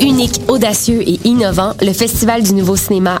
Unique, audacieux et innovant, le Festival du Nouveau Cinéma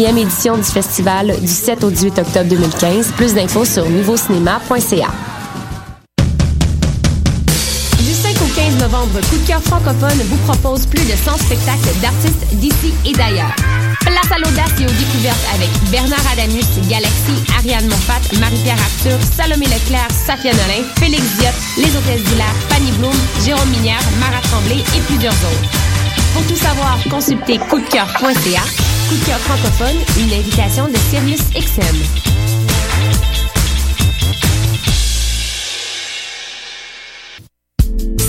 édition du festival du 7 au 18 octobre 2015. Plus d'infos sur nouveaucinéma.ca. Du 5 au 15 novembre, Coup de cœur francophone vous propose plus de 100 spectacles d'artistes d'ici et d'ailleurs. Place à l'audace et aux découvertes avec Bernard Adamus, Galaxy, Ariane Monfat, Marie-Pierre Arthur, Salomé Leclerc, Safia Nolin, Félix Diop, Les Hôtesses d'Hilaire, Fanny Bloom, Jérôme Minière, Marat Tremblay et plusieurs autres. Pour tout savoir, consultez coupdecoeur.ca. Coup de francophone, une invitation de Sirius XM.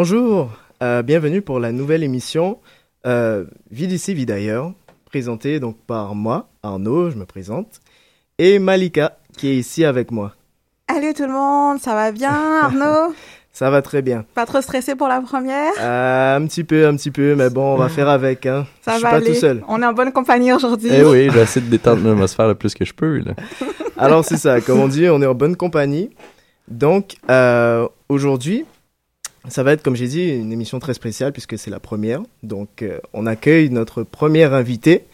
Bonjour, euh, bienvenue pour la nouvelle émission euh, Vie d'ici, vie d'ailleurs, présentée donc par moi, Arnaud, je me présente, et Malika, qui est ici avec moi. Allô tout le monde, ça va bien Arnaud? Ça va très bien. Pas trop stressé pour la première? Euh, un petit peu, un petit peu, mais bon, on va faire avec. Hein. Ça je suis va pas aller. tout seul. On est en bonne compagnie aujourd'hui. Eh oui, j'essaie de détendre l'atmosphère le plus que je peux. Là. Alors c'est ça, comme on dit, on est en bonne compagnie. Donc euh, aujourd'hui, ça va être, comme j'ai dit, une émission très spéciale puisque c'est la première. Donc euh, on accueille notre premier invité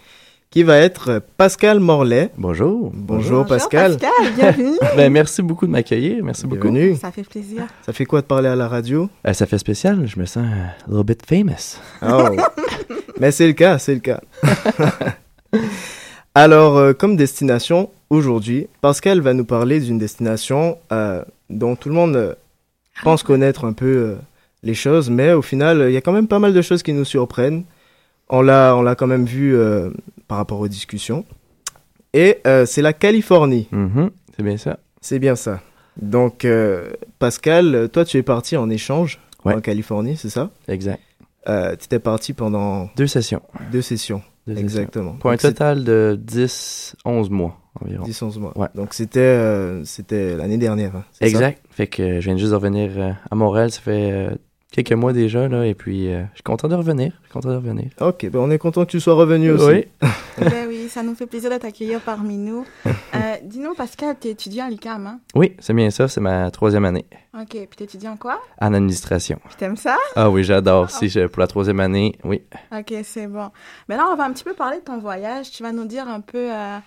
qui va être Pascal Morlaix. Bonjour. Bonjour, Pascal. Pascal, bienvenue. Ben, merci beaucoup de m'accueillir. Merci beaucoup. Bienvenue. ça fait plaisir. Ça fait quoi de parler à la radio? Euh, ça fait spécial. Je me sens a little bit famous. Oh. Mais c'est le cas, c'est le cas. Alors, euh, comme destination, aujourd'hui, Pascal va nous parler d'une destination euh, dont tout le monde euh, pense connaître un peu euh, les choses, mais au final, il y a quand même pas mal de choses qui nous surprennent. On l'a, on l'a quand même vu euh, par rapport aux discussions. Et euh, c'est la Californie, Mhm, C'est bien ça. c'est bien ça. Donc, euh, Pascal, toi, tu es parti en échange Ouais. en Californie, c'est ça? Exact. Tu étais parti pendant Deux sessions. deux sessions. Exactement. Pour un Donc, total de 10, 11 mois environ. 10-11 mois. Ouais. Donc c'était euh, c'était l'année dernière. hein, ça? Exact. Fait que euh, je viens juste de revenir euh, à Montréal. Ça fait euh, quelques mois déjà. Là, et puis, euh, je suis content de revenir. Je suis content de revenir. Ok, ben on est content que tu sois revenu aussi. Oui. ben oui, ça nous fait plaisir de t'accueillir parmi nous. Euh, Dis-nous Pascal, t'es étudiant à l'UQAM, hein? Oui, c'est bien ça. C'est ma troisième année Ok, puis t'étudies en quoi? En administration. Puis t'aimes ça? Ah oui, j'adore. Si je- pour la troisième année, oui. Ok, c'est bon. Mais là, on va un petit peu parler de ton voyage. Tu vas nous dire un peu euh,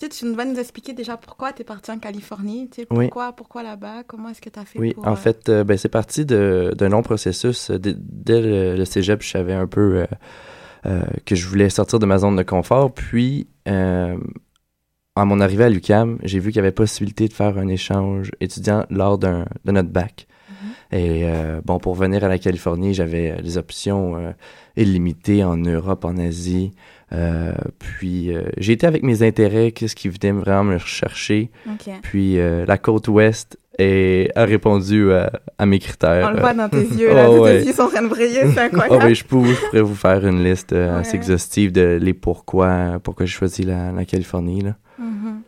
Tu, sais, tu vas nous expliquer déjà pourquoi tu es parti en Californie, tu sais, Oui. pourquoi, pourquoi là-bas, comment est-ce que tu as fait Oui, pour... en euh, fait, euh, ben, c'est parti d'un long processus. Dès, dès le, le cégep, je savais un peu euh, que je voulais sortir de ma zone de confort. Puis, euh, à mon arrivée à l'UCAM, j'ai vu qu'il y avait possibilité de faire un échange étudiant lors d'un, de notre bac. Et euh, bon, pour venir à la Californie, j'avais les options illimitées en Europe, en Asie. Puis, j'ai été avec mes intérêts, qu'est-ce qui venait vraiment me rechercher. Puis la côte ouest est- a répondu à, à mes critères. On le voit dans tes yeux, là, Oh, tes yeux sont en train de briller, c'est Oh, incroyable. oui, je pourrais, je pourrais vous faire une liste euh, assez exhaustive de les pourquoi, pourquoi j'ai choisi la, la Californie. Là. Mhm.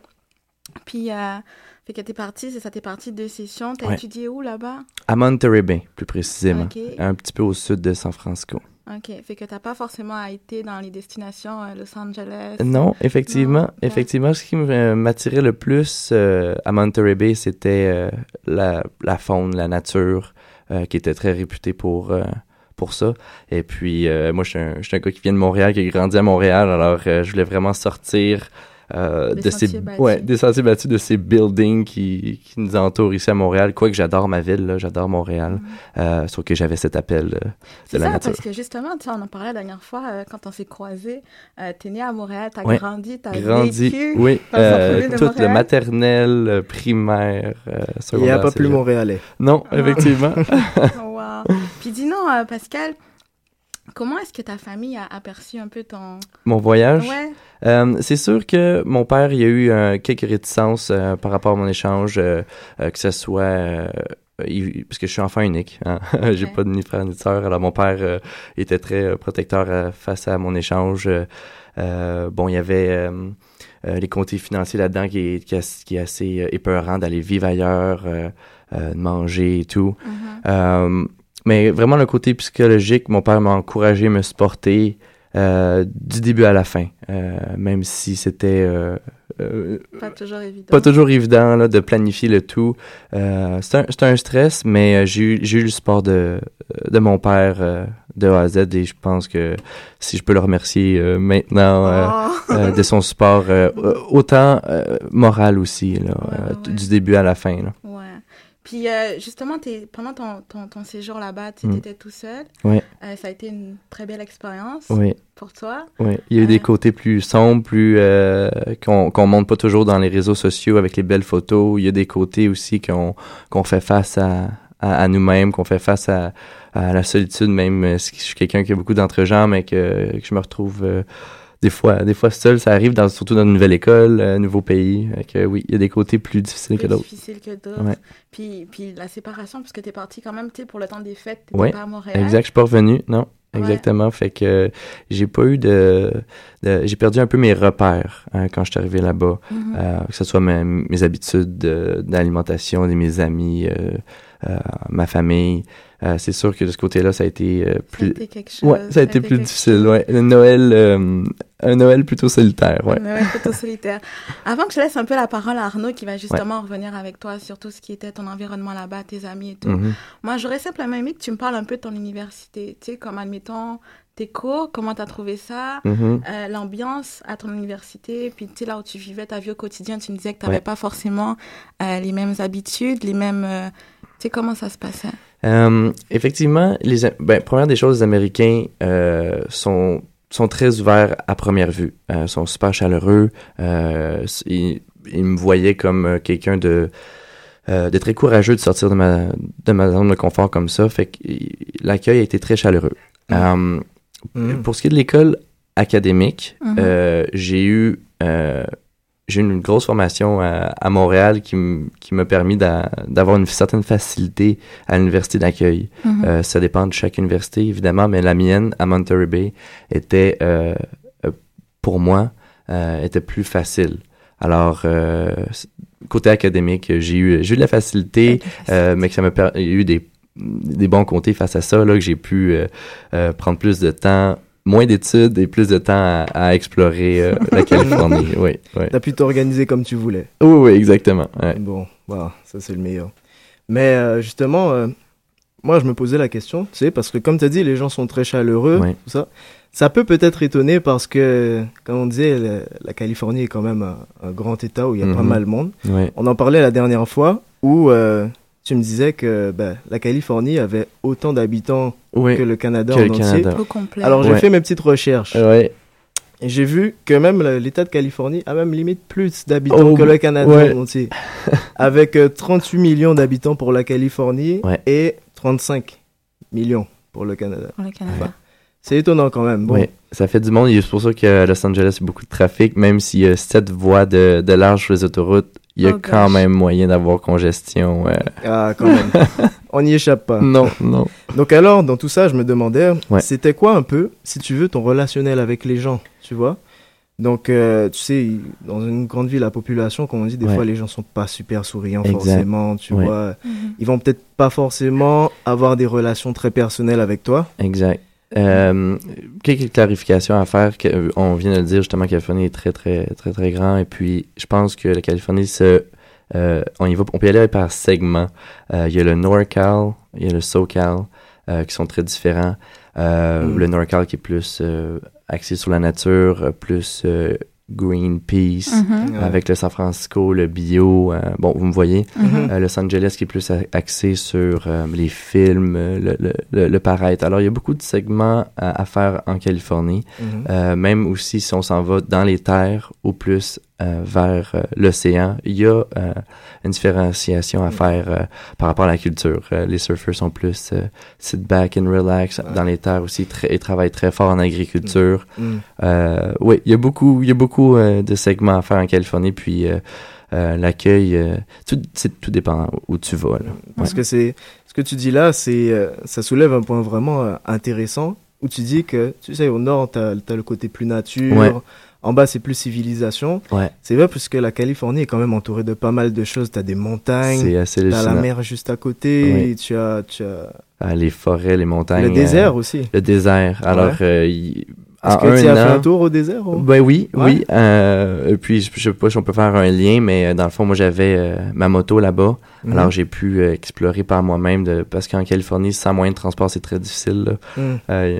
Puis, euh, fait que t'es parti, c'est ça, t'es parti deux sessions. T'as Ouais. étudié où là-bas? À Monterey Bay, plus précisément. Un petit peu au sud de San Francisco. Ok, fait que t'as pas forcément été dans les destinations euh, Los Angeles. Non, effectivement. Non. Effectivement, ce qui me- m'attirait le plus euh, à Monterey Bay, c'était euh, la, la faune, la nature, euh, qui était très réputée pour, euh, pour ça. Et puis, euh, moi, je suis un, un gars qui vient de Montréal, qui a grandi à Montréal, alors euh, je voulais vraiment sortir euh, Des de ces sentiers battus. ouais, des sentiers battus, de ces buildings qui, qui nous entourent ici à Montréal. Quoique j'adore ma ville, là, j'adore Montréal. Euh, sauf que j'avais cet appel euh, de C'est la ça, nature. parce que justement, tu sais, on en parlait la dernière fois, euh, quand on s'est croisés, euh, t'es né à Montréal, t'as Ouais. grandi, t'as grandi, vécu. oui, le euh, de tout le Montréal. maternel, euh, primaire, euh, Il n'y a pas plus montréalais. Non, Ah. effectivement. Wow. Puis dis-nous, euh, Pascal, comment est-ce que ta famille a aperçu un peu ton... Mon voyage, Ouais, euh, c'est sûr que mon père, il y a eu euh, quelques réticences euh, par rapport à mon échange, euh, que ce soit... il- parce que je suis enfant unique, hein. j'ai Ok. pas de ni frère ni de sœur. Alors mon père était très protecteur face à mon échange. Bon, il y avait les côtés financiers là-dedans qui est, qui est, qui est assez épeurant d'aller vivre ailleurs, de manger et tout. Mhm. Euh, mais vraiment le côté psychologique, mon père m'a encouragé à me supporter euh, du début à la fin, euh, même si c'était euh, pas toujours évident. pas toujours évident là, de planifier le tout. C'est un, c'est un stress, mais j'ai eu, j'ai eu le support de, de mon père de A à Z et je pense que si je peux le remercier euh, maintenant euh, Oh. euh, de son support, autant moral aussi, là, Ouais, ouais, t- ouais. du début à la fin. Là. Puis euh, justement, pendant ton, ton, ton séjour là-bas, tu Mm. étais tout seul. Ouais. Euh, ça a été une très belle expérience Oui. pour toi. Oui, il y a eu Euh, des côtés plus sombres, plus euh, qu'on qu'on montre pas toujours dans les réseaux sociaux avec les belles photos. Il y a des côtés aussi qu'on fait face à, à, à nous-mêmes, qu'on fait face à, à la solitude, même euh, si je suis quelqu'un qui a beaucoup d'entre-gens, mais que, que je me retrouve euh, des fois des fois seul. Ça arrive dans, surtout dans une nouvelle école, un nouveau pays. Que oui, il y a des côtés plus difficiles que d'autres. difficile que d'autres. Ouais. Puis, puis la séparation, parce que t'es parti quand même, tu pour le temps des fêtes, t'étais Ouais, pas à Montréal. Exact, je suis pas revenu, non. Ouais. Exactement. Fait que euh, j'ai pas eu de, de- j'ai perdu un peu mes repères hein, quand je suis arrivé là-bas. Mhm. Euh, que ce soit mes, mes habitudes de- d'alimentation, de mes amis, euh, euh, ma famille. Euh, c'est sûr que de ce côté-là, ça a été euh, Ça a plus. été quelque chose. Ouais, ça a été plus difficile. Ouais, le Noël, euh, un Noël plutôt solitaire. Ouais. Mais ouais, plutôt solitaire. Avant que je laisse un peu la parole à Arnaud, qui va justement revenir avec toi sur tout ce qui était ton environnement là-bas, tes amis et tout. Mhm. Moi, j'aurais simplement aimé que tu me parles un peu de ton université. Tu sais, comme admettons tes cours, comment tu as trouvé ça, Mhm. euh, l'ambiance à ton université, puis tu sais, là où tu vivais ta vie au quotidien, tu me disais que tu n'avais Ouais. pas forcément euh, les mêmes habitudes, les mêmes. euh, sais, comment ça se passait? Euh, effectivement, les, ben, première des choses, les Américains euh, sont, sont très ouverts à première vue, euh, sont super chaleureux. Ils, ils me voyaient comme quelqu'un de, de très courageux de sortir de ma, de ma zone de confort comme ça. Fait que il- l'accueil a été très chaleureux. Euh, Mm. Pour ce qui est de l'école académique, Mhm. euh, j'ai eu j'ai eu une grosse formation à, à Montréal qui m- qui m'a permis d'a- d'avoir une certaine facilité à l'université d'accueil. Mhm. Euh, ça dépend de chaque université, évidemment, mais la mienne, à Monterey Bay, était, euh, euh, pour moi, euh, était plus facile. Alors, côté académique, j'ai eu, j'ai eu de la facilité, mais que ça m'a eu des, des bons côtés face à ça, là, que j'ai pu prendre plus de temps, moins d'études et plus de temps à, à explorer euh, la Californie. oui, oui. T'as pu t'organiser comme tu voulais. Oui, oui, exactement. ouais. Bon, voilà, ça c'est le meilleur. Mais euh, justement, euh, moi, je me posais la question, tu sais, parce que comme tu as dit, les gens sont très chaleureux, tout ça. Ça peut peut-être étonner parce que, comme on disait, la Californie est quand même un, un grand État où il y a pas Mhm. mal de monde. On en parlait la dernière fois où tu me disais que ben, la Californie avait autant d'habitants Oui. que le Canada que en le entier. Canada. Au complet. Alors j'ai Ouais. fait mes petites recherches Ouais. et j'ai vu que même l'État de Californie a même limite plus d'habitants Oh, que le Canada ouais. en entier. Avec euh, 38 millions d'habitants pour la Californie Ouais. et 35 millions pour le Canada. Pour le Canada. C'est étonnant quand même. Bon, Oui, ça fait du monde. C'est pour ça qu'à Los Angeles, il y a beaucoup de trafic. Même s'il y a sept voies de, de large sur les autoroutes, il y a Oh quand gosh. même moyen d'avoir congestion. euh. ah, quand même. On n'y échappe pas. Non, non. Donc alors, dans tout ça, je me demandais, Ouais. c'était quoi un peu, si tu veux, ton relationnel avec les gens, tu vois? Donc, euh, tu sais, dans une grande ville, la population, comme on dit, des Ouais. fois, les gens sont pas super souriants Exact. forcément, tu Ouais. vois? Mhm. Ils vont peut-être pas forcément avoir des relations très personnelles avec toi. Exact. Euh, quelques clarifications à faire. Euh, on vient de le dire justement, Californie est très, très, très, très grand. Et puis, je pense que la Californie, se, euh, on, y va, on peut y aller par segment. Euh, il y a le NorCal, il y a le SoCal, euh, qui sont très différents. Euh, Mm. Le NorCal qui est plus euh, axé sur la nature, plus euh, Greenpeace, Mhm. Ouais. avec le San Francisco, le bio. euh, bon, vous me voyez. Euh, Los Angeles qui est plus a- axé sur euh, les films, euh, le, le, le, le paraître. Alors, il y a beaucoup de segments à, à faire en Californie. Mhm. Euh, même aussi si on s'en va dans les terres ou plus vers euh, l'océan, il y a euh, une différenciation à faire euh, par rapport à la culture. Euh, les surfeurs sont plus euh, sit back and relax. Dans les terres aussi, ils travaillent très fort en agriculture. Mhm. Euh, oui, il y a beaucoup, il y a beaucoup euh, de segments à faire en Californie, puis euh, euh, l'accueil, euh, tout, tout dépend où tu vas. Là. Parce que c'est ce que tu dis là, c'est euh, ça soulève un point vraiment euh, intéressant où tu dis que tu sais au nord tu as, le côté plus nature, Ouais. En bas c'est plus civilisation. Ouais. C'est vrai parce que la Californie est quand même entourée de pas mal de choses, tu as des montagnes, tu as la mer juste à côté, Oui. tu as tu as Ah, les forêts, les montagnes. le désert euh, aussi. le désert. Alors, Ouais. euh, Est-ce que tu as fait un tour au désert ou? Ben oui, Ouais. oui. Euh, et puis, je, je sais pas si on peut faire un lien, mais euh, dans le fond, moi, j'avais euh, ma moto là-bas. Mhm. Alors, j'ai pu euh, explorer par moi-même, de, parce qu'en Californie, sans moyen de transport, c'est très difficile. là. Mhm. Euh,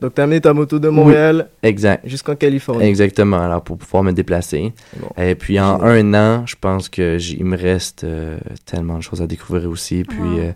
Donc tu as amené ta moto de Montréal exact. jusqu'en Californie. Exactement, alors pour pouvoir me déplacer. Bon. Et puis en un an, je pense que j- il me reste euh, tellement de choses à découvrir aussi. Puis Wow.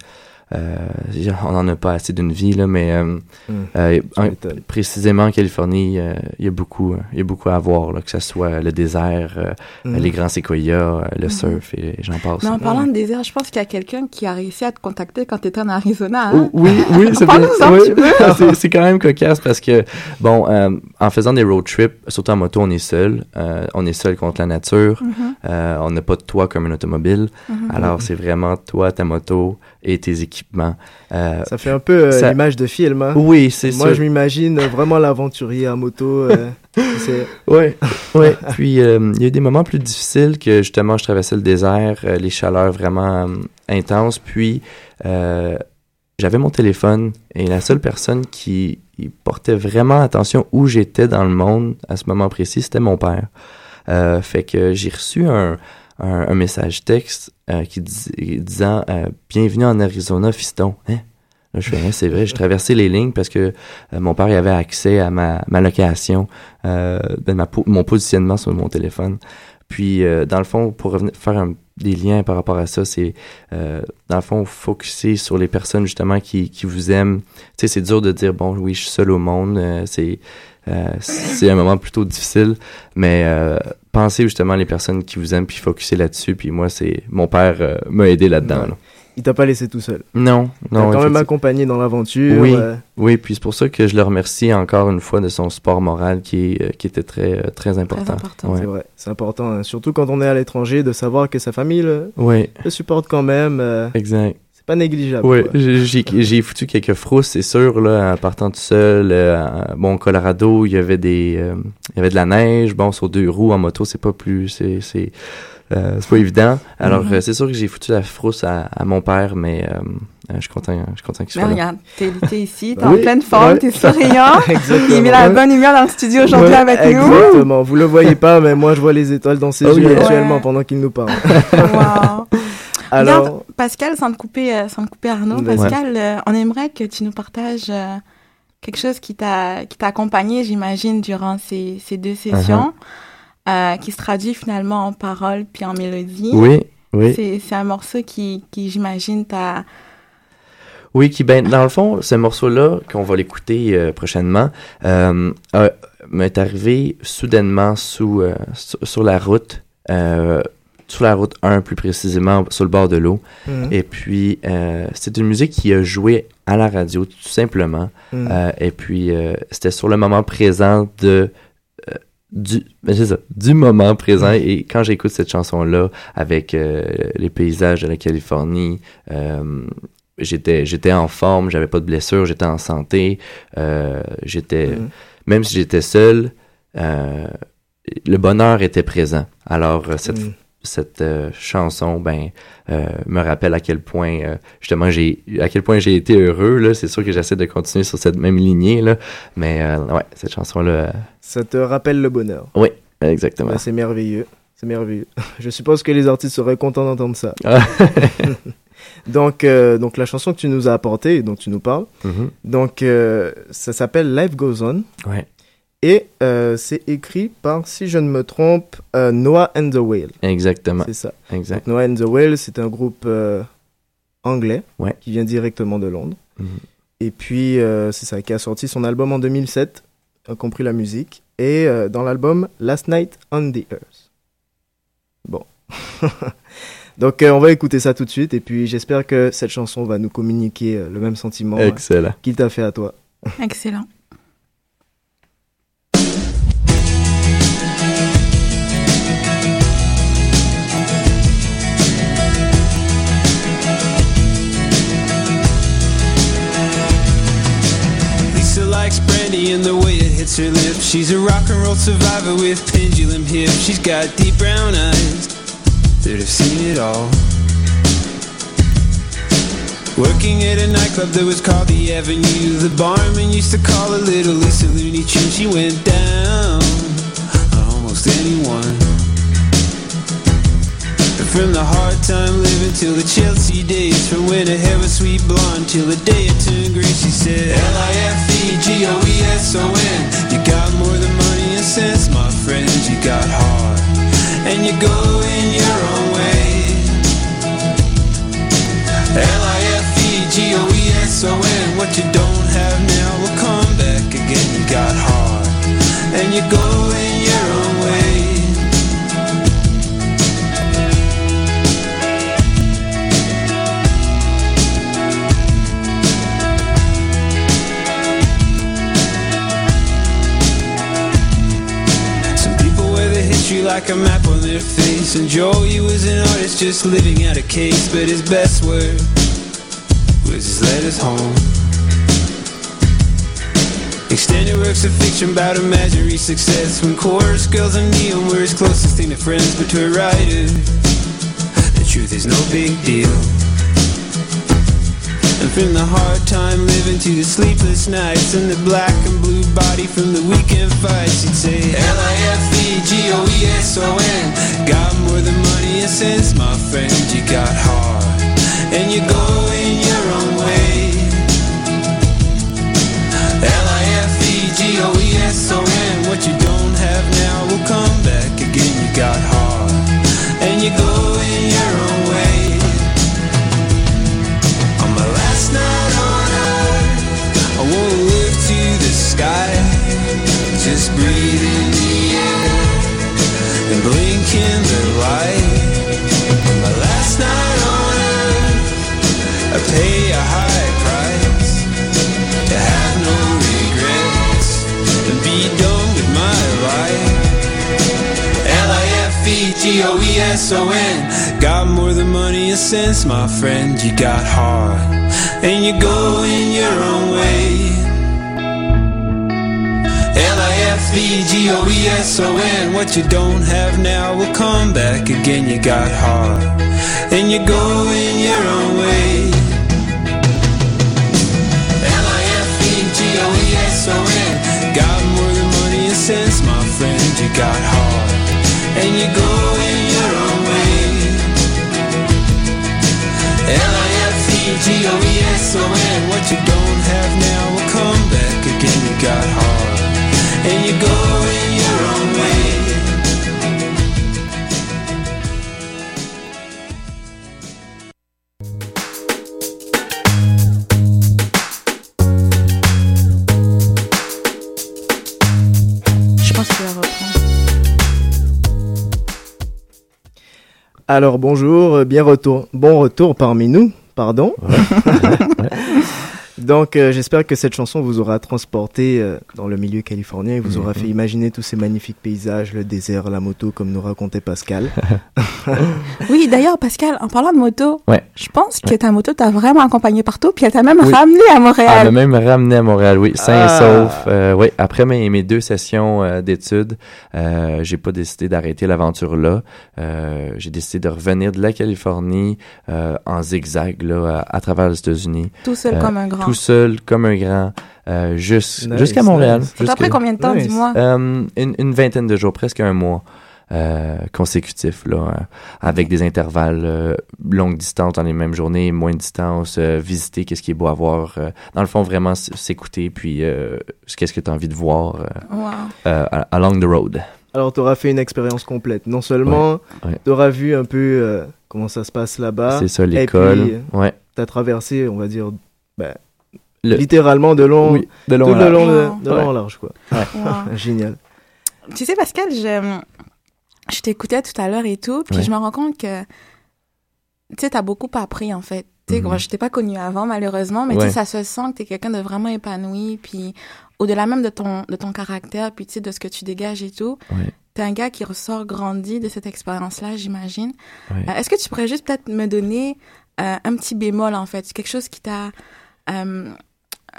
Euh, euh, on n'en a pas assez d'une vie, là, mais euh, Mm. euh, en- m'étonnes. précisément en Californie, euh, il y a beaucoup, euh, il y a beaucoup à voir, là, que ce soit le désert, euh, Mhm. les grands séquoias, euh, le Mhm. surf et j'en passe. Mais en parlant de désert, je pense qu'il y a quelqu'un qui a réussi à te contacter quand tu étais en Arizona. Hein? oui, oui, c'est en, Oui. quand même cocasse parce que, bon, euh, en faisant des road trips, surtout en moto, on est seul. Euh, on est seul contre la nature. Mhm, Euh, on n'a pas de toit comme un automobile. mhm. Alors, c'est vraiment toi, ta moto et tes Euh, Ça fait un peu euh, Ça- l'image de film. Hein? oui, c'est Moi, ça. je m'imagine vraiment l'aventurier à moto. euh, Ouais, ouais. Puis il y a eu des moments plus difficiles que justement je traversais le désert, les chaleurs vraiment intenses. Puis j'avais mon téléphone et la seule personne qui portait vraiment attention où j'étais dans le monde à ce moment précis, c'était mon père. Euh, fait que j'ai reçu un, un, un message texte euh, qui dis- disant euh, Bienvenue en Arizona, fiston. Hein? Là, je fais, Hein, c'est vrai, j'ai traversé les lignes parce que euh, mon père il avait accès à ma, ma location, euh, ben, ma mon positionnement sur mon téléphone. Puis, dans le fond, pour revenir, faire un- des liens par rapport à ça, c'est, euh, dans le fond, focuser sur les personnes justement qui, qui vous aiment. Tu sais, c'est dur de dire, bon, oui, je suis seul au monde. euh, c'est, c'est un moment plutôt difficile, mais euh, pensez justement les personnes qui vous aiment, puis focuser là-dessus. Puis moi, c'est mon père euh, m'a aidé là-dedans. Ouais. là. Il t'a pas laissé tout seul. Non, Il non. t'a quand même accompagné dans l'aventure. Oui. euh, Oui, puis c'est pour ça que je le remercie encore une fois de son support moral qui, est, euh, qui était très, euh, très important. important. Ouais. C'est vrai, c'est important, hein. surtout quand on est à l'étranger, de savoir que sa famille le, Oui, le supporte quand même. euh, exact. Pas négligeable. Oui, j'ai j'ai- j'ai foutu quelques frousses, c'est sûr, là, en partant tout seul. euh, bon, au Colorado, il y avait des, euh, il y avait de la neige. Bon, sur deux roues en moto, c'est pas plus, c'est, c'est, euh, c'est pas évident. Alors, Mhm. euh, c'est sûr que j'ai foutu la frousse à, à mon père, mais euh, euh, je suis content, je suis content qu'il Mais soit là. regarde, t'es t'es ici, t'es en pleine forme, ouais. t'es souriant. Exactement. Il met la bonne humeur dans le studio aujourd'hui Ouais, avec nous. Exactement. Vous le voyez pas, mais moi je vois les étoiles dans ses Oh yeux yeah. actuellement Ouais. pendant qu'il nous parle. Wow. Alors, Pascal, sans te couper, euh, sans te couper Arnaud. Pascal, euh, on aimerait que tu nous partages euh, quelque chose qui t'a accompagné, j'imagine, durant ces, ces deux sessions, euh, qui se traduit finalement en paroles puis en mélodie. Oui, oui. C'est un morceau qui, qui j'imagine, t'a... Oui, qui, ben, dans le fond, ce morceau-là, qu'on va l'écouter prochainement, m'est arrivé soudainement sous, sur, sur la route, euh, sur la route 1 plus précisément, sur le bord de l'eau. mhm, Et puis, euh, c'est une musique qui a joué à la radio, tout simplement. mhm. Euh, et puis, euh, c'était sur le moment présent de... du, ben, c'est ça, du moment présent. Et quand j'écoute cette chanson-là, avec les paysages de la Californie, j'étais, j'étais en forme, j'avais pas de blessure, j'étais en santé, j'étais, Mhm. même si j'étais seul, le bonheur était présent. Alors, cette. Cette euh, chanson ben euh, me rappelle à quel point euh, justement j'ai à quel point j'ai été heureux là c'est sûr que j'essaie de continuer sur cette même lignée là mais ouais cette chanson là Ça te rappelle le bonheur. exactement Ouais, c'est merveilleux. C'est merveilleux. Je suppose que les artistes seraient contents d'entendre ça. Ah. Donc, donc la chanson que tu nous as apportée et dont tu nous parles, Mhm. donc ça s'appelle Life Goes On ouais et euh, c'est écrit par, si je ne me trompe, euh, Noah and the Whale. exactement C'est ça. exact Noah and the Whale, c'est un groupe euh, anglais Ouais. qui vient directement de Londres. Mhm. Et puis, euh, c'est ça, qui a sorti son album en 2007, a compris la musique. Et euh, dans l'album Last Night on the Earth. Bon. Donc, euh, on va écouter ça tout de suite. Et puis, j'espère que cette chanson va nous communiquer euh, le même sentiment euh, excellent qu'il t'a fait à toi. Excellent. Brandy and the way it hits her lips. She's a rock and roll survivor with pendulum hips. She's got deep brown eyes that have seen it all. Working at a nightclub that was called the Avenue. The barman used to call her Little Lisa Looney Tune. She went down on almost anyone. From the hard time living till the Chelsea days, from when I hair a sweet blonde till the day it turned gray, she said L-I-F-E-G-O-E-S-O-N. You got more than money and sense, my friend. You got heart, and you go in your own way. L-I-F-E-G-O-E-S-O-N. What you don't have now will come back again. You got heart, and you go like a map on their face. And Joey was an artist just living out a case. But his best word was his letters home. Extended works of fiction about imaginary success. When chorus girls and neon were his closest thing to friends. But to a writer, the truth is no big deal. From the hard time living to the sleepless nights and the black and blue body from the weekend fights, you'd say L-I-F-E-G-O-E-S-O-N. Got more than money and sense, my friend. You got heart, and you go in your own way. L-I-F-E-G-O-E-S-O-N. What you don't have now will come back again. You got heart, and you go L-I-F-E-G-O-E-S-O-N Got more than money and sense, my friend. You got heart. And you go in your own way. L-I-F-E-G-O-E-S-O-N What you don't have now will come back again. You got heart. And you go in your own way Alors bonjour, euh, bien retour, bon retour parmi nous, pardon. Donc euh, j'espère que cette chanson vous aura transporté euh, dans le milieu californien et vous aura fait imaginer tous ces magnifiques paysages, le désert, la moto, comme nous racontait Pascal. Oui, d'ailleurs, Pascal, en parlant de moto, Ouais. je pense que ta moto t'a vraiment accompagné partout, puis elle t'a même Oui. ramené à Elle m'a Montréal. même ramené à Montréal, oui, sain Ah. et sauf. Euh, oui, après mes, mes deux sessions euh, d'études, euh, j'ai pas décidé d'arrêter l'aventure là. Euh, j'ai décidé de revenir de la Californie euh, en zigzag là, à, à travers les États-Unis, Tout seul Euh, comme un grand. Tout seul comme un grand, euh, Nice, jusqu'à Montréal. nice. Jusque- combien de temps, Nice. dis-moi? Euh, une, une vingtaine de jours, presque un mois euh, consécutif, là, avec des intervalles euh, longue distance dans les mêmes journées, moins de distance, euh, visiter qu'est-ce qui est beau à voir. euh, dans le fond, vraiment s'écouter, puis euh, qu'est-ce que tu as envie de voir euh, Wow. euh, along the road. Alors tu auras fait une expérience complète. Non seulement Ouais, ouais. tu auras vu un peu euh, comment ça se passe là-bas, C'est ça, l'école. Ouais. tu as traversé, on va dire, ben, Le- littéralement de long, Oui, de tout long en le large. long, de, de long en large. Quoi. Wow. Génial. Tu sais, Pascal, je, je t'écoutais tout à l'heure et tout, puis Ouais. je me rends compte que, tu sais, t'as beaucoup appris, en fait. Tu sais, Mhm. moi, je t'ai pas connu avant, malheureusement, mais tu Ouais. sais, ça se sent que t'es quelqu'un de vraiment épanoui, puis au-delà même de ton, de ton caractère, puis tu sais, de ce que tu dégages et tout, Ouais. t'es un gars qui ressort grandi de cette expérience-là, j'imagine. Ouais. Euh, Est-ce que tu pourrais juste peut-être me donner euh, un petit bémol, en fait, quelque chose qui t'a... euh,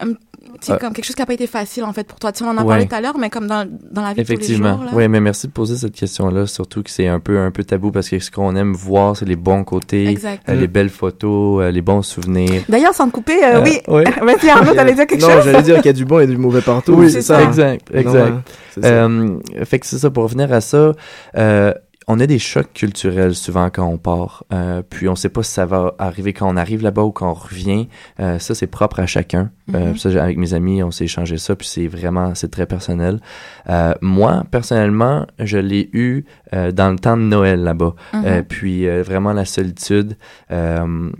tu sais, Euh, comme quelque chose qui n'a pas été facile, en fait, pour toi. Tu sais, on en a Ouais. parlé tout à l'heure, mais comme dans, dans la vie de tous les Effectivement. jours. Oui, mais merci de poser cette question-là, surtout que c'est un peu, un peu tabou parce que ce qu'on aime voir, c'est les bons côtés, euh, les belles photos, euh, les bons souvenirs. D'ailleurs, sans te couper, euh, Euh, oui. ouais. Vas-y, Arnaud, t'allais dire quelque non, chose? j'allais dire qu'il y a du bon et du mauvais partout. Oui, c'est c'est ça. ça. Exact, Non, exact. ouais, c'est ça. Euh, fait que c'est ça, pour revenir à ça, euh, on a des chocs culturels souvent quand on part, euh, puis on sait pas si ça va arriver quand on arrive là-bas ou quand on revient. Euh, ça, c'est propre à chacun. Euh, Mhm. ça, avec mes amis, on s'est échangé ça, puis c'est vraiment, c'est très personnel. Euh, moi, personnellement, je l'ai eu euh, dans le temps de Noël là-bas. Mhm. Euh, puis euh, vraiment la solitude. Euh,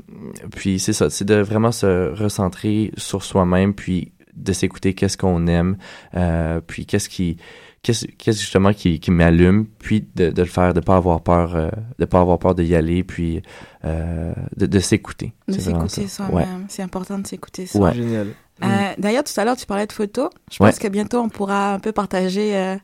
puis c'est ça, c'est de vraiment se recentrer sur soi-même, puis de s'écouter qu'est-ce qu'on aime, euh, puis qu'est-ce qui qu'est-ce justement qui, qui m'allume, puis de, de le faire, de pas avoir peur, euh, de pas avoir peur d'y aller, puis euh, de, de s'écouter. de s'écouter soi-même. Ouais. C'est important de s'écouter soi. Ouais. Génial. Euh, D'ailleurs, tout à l'heure, tu parlais de photos. Je Ouais. pense que bientôt, on pourra un peu partager euh,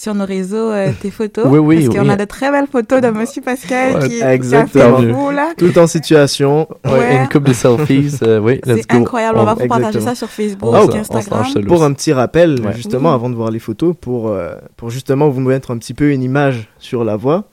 sur nos réseaux euh, tes photos. Oui, oui, Parce qu'on oui. a de très belles photos de Monsieur Pascal Ouais, qui, qui a fait exactement. un beau, là. Tout en situation. Ouais, Ouais. Une couple de selfies, euh, oui, C'est incroyable. On, va vous partager ça sur Facebook, se Instagram. Pour un petit rappel, Ouais. justement, Oui. avant de voir les photos, pour, euh, pour justement vous mettre un petit peu une image sur la voix,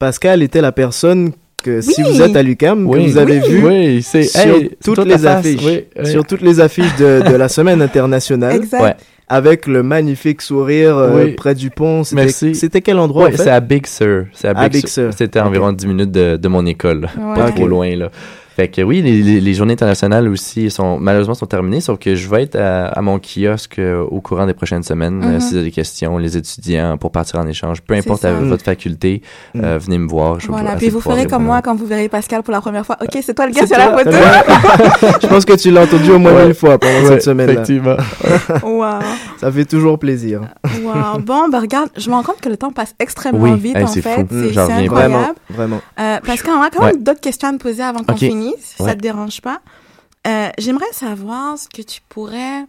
Pascal était la personne que si vous êtes à l'UCAM, Oui. que vous avez Oui. vu sur hey, toutes les affiches, Oui, oui. sur toutes les affiches de, de la semaine internationale, Exact. Avec le magnifique sourire euh, Oui. près du pont. C'était- Merci. C'était quel endroit Ouais, en fait? c'est à Big Sur. C'est à À Big, Sur. Sur. C'était environ 10 minutes de, de mon école. Ouais. Pas trop loin, là. Fait que oui, les, les, les journées internationales aussi sont malheureusement sont terminées, sauf que je vais être à, à mon kiosque euh, au courant des prochaines semaines. Euh, si vous avez des questions, les étudiants, pour partir en échange, peu importe à votre faculté, euh, venez me voir. Je Voilà, puis vous ferez comme moi quand vous verrez Pascal pour la première fois. Ok, c'est toi le gars sur la photo. Je pense que tu l'as entendu au moins Ouais. mille fois pendant Ouais, cette semaine-là. Effectivement. wow. Ça fait toujours plaisir. Wow. Bon, ben regarde, je me rends compte que le temps passe extrêmement Oui, vite hey, en c'est fait. fou. C'est pas. Vraiment, incroyable. vraiment. Euh, Pascal, on a quand même Ouais. d'autres questions à te poser avant qu'on Ok. Si ça te dérange pas. Euh, J'aimerais savoir ce que tu pourrais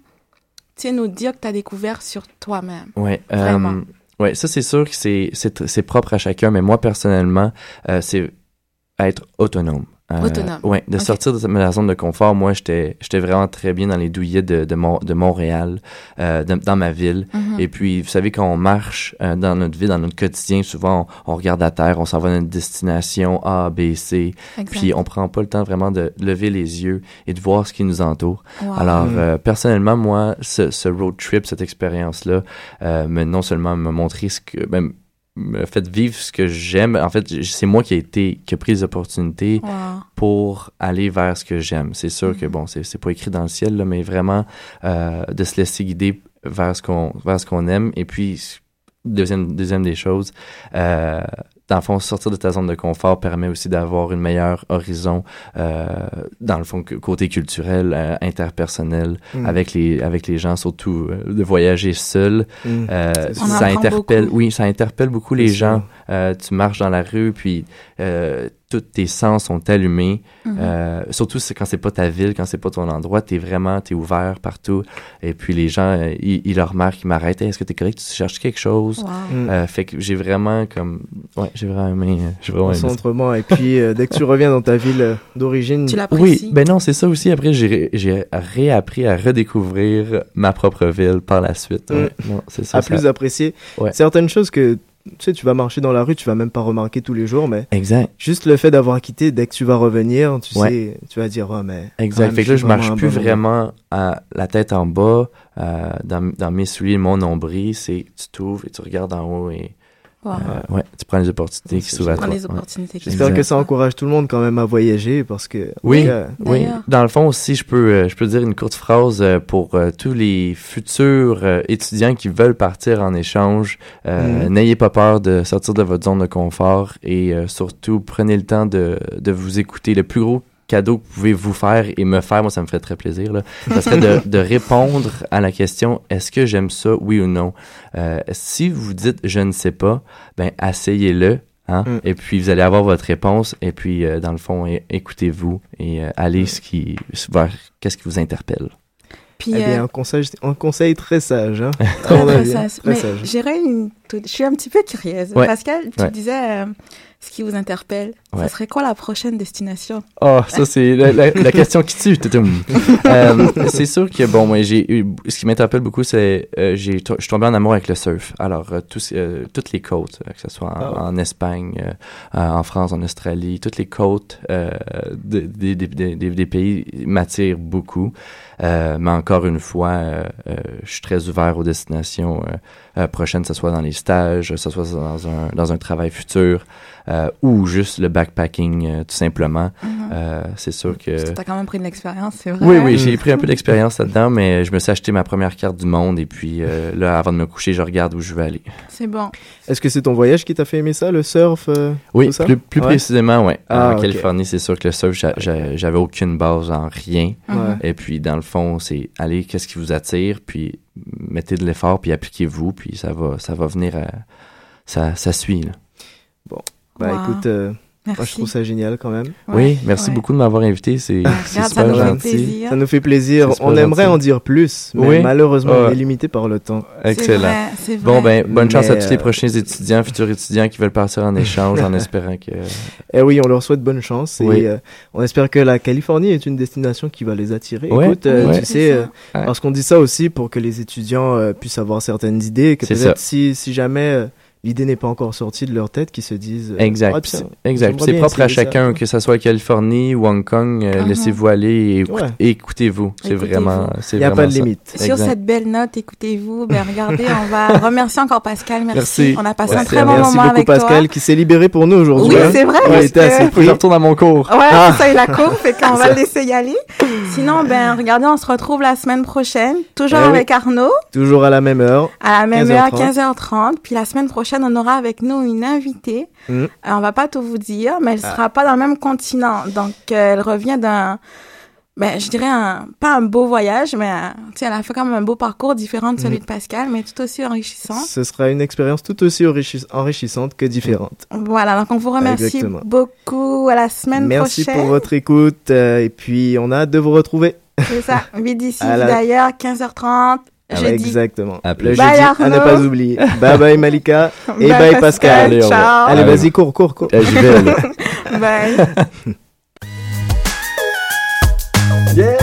nous dire que tu as découvert sur toi-même. Ouais, Vraiment. euh, ouais, ça c'est sûr que c'est propre à chacun, mais moi personnellement, euh, c'est être autonome. Euh, Autonome. Ouais, de sortir de ma zone de confort. Moi, j'étais j'étais vraiment très bien dans les douillets de de, Mon- de Montréal, euh, de- dans ma ville. Mhm. Et puis, vous savez, quand on marche euh, dans notre vie, dans notre quotidien, souvent on, on regarde à terre, on s'en va à notre destination A, B, C, Exact. puis on prend pas le temps vraiment de lever les yeux et de voir ce qui nous entoure. Wow. Alors, Mm. euh, personnellement, moi, ce, ce road trip, cette expérience-là, euh, me, non seulement me montrer ce que, ben, me fait vivre ce que j'aime. En fait, c'est moi qui ai été, qui a pris les opportunités Wow. pour aller vers ce que j'aime. C'est sûr que Mhm. bon, c'est c'est pas écrit dans le ciel, là, mais vraiment euh, de se laisser guider vers ce qu'on vers ce qu'on aime. Et puis deuxième deuxième des choses, euh, dans le fond, sortir de ta zone de confort permet aussi d'avoir une meilleure horizon euh, dans le fond côté culturel, euh, interpersonnel Mm. avec les avec les gens, surtout euh, de voyager seul. Mm. Euh, ça interpelle, beaucoup. oui, ça interpelle beaucoup les gens tu marches dans la rue, puis euh, tous tes sens sont allumés. Mhm. Euh, surtout quand c'est pas ta ville, quand c'est pas ton endroit, t'es vraiment, t'es ouvert partout. Et puis les gens, euh, ils, ils leur remarquent, ils m'arrêtent. Hey, Est-ce que t'es correct? Tu cherches quelque chose? Wow. Mm. Euh, fait que j'ai vraiment comme, ouais, j'ai vraiment aimé, euh, j'ai vraiment aimé. Et puis, euh, dès que tu reviens dans ta ville euh, d'origine, Tu Oui, l'apprécies. ben non, c'est ça aussi. Après, j'ai j'ai réappris à redécouvrir ma propre ville par la suite. Ouais, non, c'est ça. à ça- plus apprécier Ouais. certaines choses que tu sais, tu vas marcher dans la rue, tu vas même pas remarquer tous les jours, mais Exact. juste le fait d'avoir quitté, dès que tu vas revenir, tu Ouais. sais, tu vas dire, oh, mais. Exact. même, Fait que là, je marche plus bon vraiment à la tête en bas, euh, dans, dans mes souliers, mon nombril. C'est tu t'ouvres et tu regardes en haut et Wow. euh, ouais, tu prends les opportunités qui s'ouvrent à toi. Ouais. J'espère que ça encourage tout le monde quand même à voyager parce que. Oui. Oui, dans le fond aussi, je peux, euh, je peux dire une courte phrase euh, pour tous les futurs étudiants qui veulent partir en échange. Euh, Mhm. N'ayez pas peur de sortir de votre zone de confort et euh, surtout prenez le temps de, de vous écouter. Le plus gros cadeau que vous pouvez vous faire et me faire, moi ça me ferait très plaisir, là, ça serait de, de répondre à la question est-ce que j'aime ça, oui ou non? Euh, si vous dites je ne sais pas, ben essayez-le. Hein? Mm. Et puis vous allez avoir votre réponse et puis euh, dans le fond écoutez-vous et euh, allez ce qui vers qu'est-ce qui vous interpelle. Puis, eh bien, euh, un conseil, un conseil très sage. Hein, Très, sage. très Mais sage. j'irais une Je suis un petit peu curieuse. Ouais. Pascal, tu Ouais. disais euh, ce qui vous interpelle. Ouais. Ça serait quoi la prochaine destination? Oh, ça c'est la, la- la question qui tue. Euh, c'est sûr que bon, moi j'ai eu ce qui m'interpelle beaucoup, c'est euh, j'ai je suis tombé en amour avec le surf. Alors euh, tous, euh, toutes les côtes, euh, que ce soit en, Ah en Espagne, en France, en Australie, toutes les côtes euh, de- des- des- des des- des pays m'attirent beaucoup. Euh, mais encore une fois, euh, euh, je suis très ouvert aux destinations euh, euh, prochaines, que ce soit dans les stages, que ce soit dans un, dans un travail futur euh, ou juste le backpacking, euh, tout simplement. Euh, c'est sûr que... Tu as quand même pris de l'expérience, c'est vrai. Oui, oui, j'ai pris un peu d'expérience là-dedans, mais je me suis acheté ma première carte du monde et puis euh, là, avant de me coucher, je regarde où je veux aller. C'est bon. Est-ce que c'est ton voyage qui t'a fait aimer ça, le surf euh, Oui, tout ça? plus, plus Ouais. précisément, ouais. Ah, en. Californie, c'est sûr que le surf, j'a- j'a- j'avais aucune base en rien. Mhm. Et puis, dans le fond, c'est aller, qu'est-ce qui vous attire, puis mettez de l'effort, puis appliquez-vous, puis ça va, ça va venir à... Ça, ça suit, là. Bah Wow. écoute, euh, Merci. moi je trouve ça génial quand même. Ouais, oui, merci ouais. beaucoup de m'avoir invité, c'est ça super nous gentil. Ça nous fait plaisir. On aimerait gentil. en dire plus, mais Oui. malheureusement on est limité par le temps. Excellent. vrai, Bon, ben, bonne chance à tous les euh, prochains étudiants, futurs étudiants qui veulent partir en échange en espérant que... Eh oui, on leur souhaite bonne chance et Oui. euh, on espère que la Californie est une destination qui va les attirer. Ouais, Écoute, euh, ouais. tu sais, euh, parce qu'on dit ça aussi pour que les étudiants euh, puissent avoir certaines idées, que C'est peut-être ça. si, si jamais euh, l'idée n'est pas encore sortie de leur tête, qu'ils se disent. euh, Exact. Ah, exact. C'est propre à ça. chacun, que ce soit Californie ou Hong Kong. euh, Mhm. Laissez-vous aller et écoute- Ouais. écoutez-vous. C'est vraiment. c'est Il n'y a pas de limite. Sur Exact. cette belle note, écoutez-vous. Ben, regardez, on va remercier encore Pascal. Merci. Merci. On a passé Ouais, un très bon Merci moment beaucoup avec Pascal toi. qui s'est libéré pour nous aujourd'hui. Oui, hein. c'est vrai. Il assez que- Faut que je pris. retourne à mon cours. Ouais, Ah. ça, il a cours, fait qu'on va le laisser y aller. Sinon, ben, regardez, on se retrouve la semaine prochaine, toujours Eh avec Arnaud, Toujours à la même heure. à la même 15h30. heure, 15h30. Puis la semaine prochaine, on aura avec nous une invitée. Mm. Euh, on va pas tout vous dire, mais elle Ah. sera pas dans le même continent. Donc, euh, elle revient d'un, ben, je dirais un, pas un beau voyage, mais euh, elle a fait quand même un beau parcours différent de celui Mm. de Pascal, mais tout aussi enrichissant. Ce sera une expérience tout aussi enrichi- enrichissante que différente. Voilà, donc on vous remercie Exactement. beaucoup. À la semaine Merci prochaine. pour votre écoute euh, et puis on a hâte de vous retrouver. C'est ça, vite d'ici, d'ailleurs, 15h30, Ah, jeudi. Exactement. À Le plus. jeudi, à ne pas oublier. Bye bye Malika et bye, Pascal. Allez. Allez, vas-y, cours, cours, cours. Eh, J'y vais. Bye. Yeah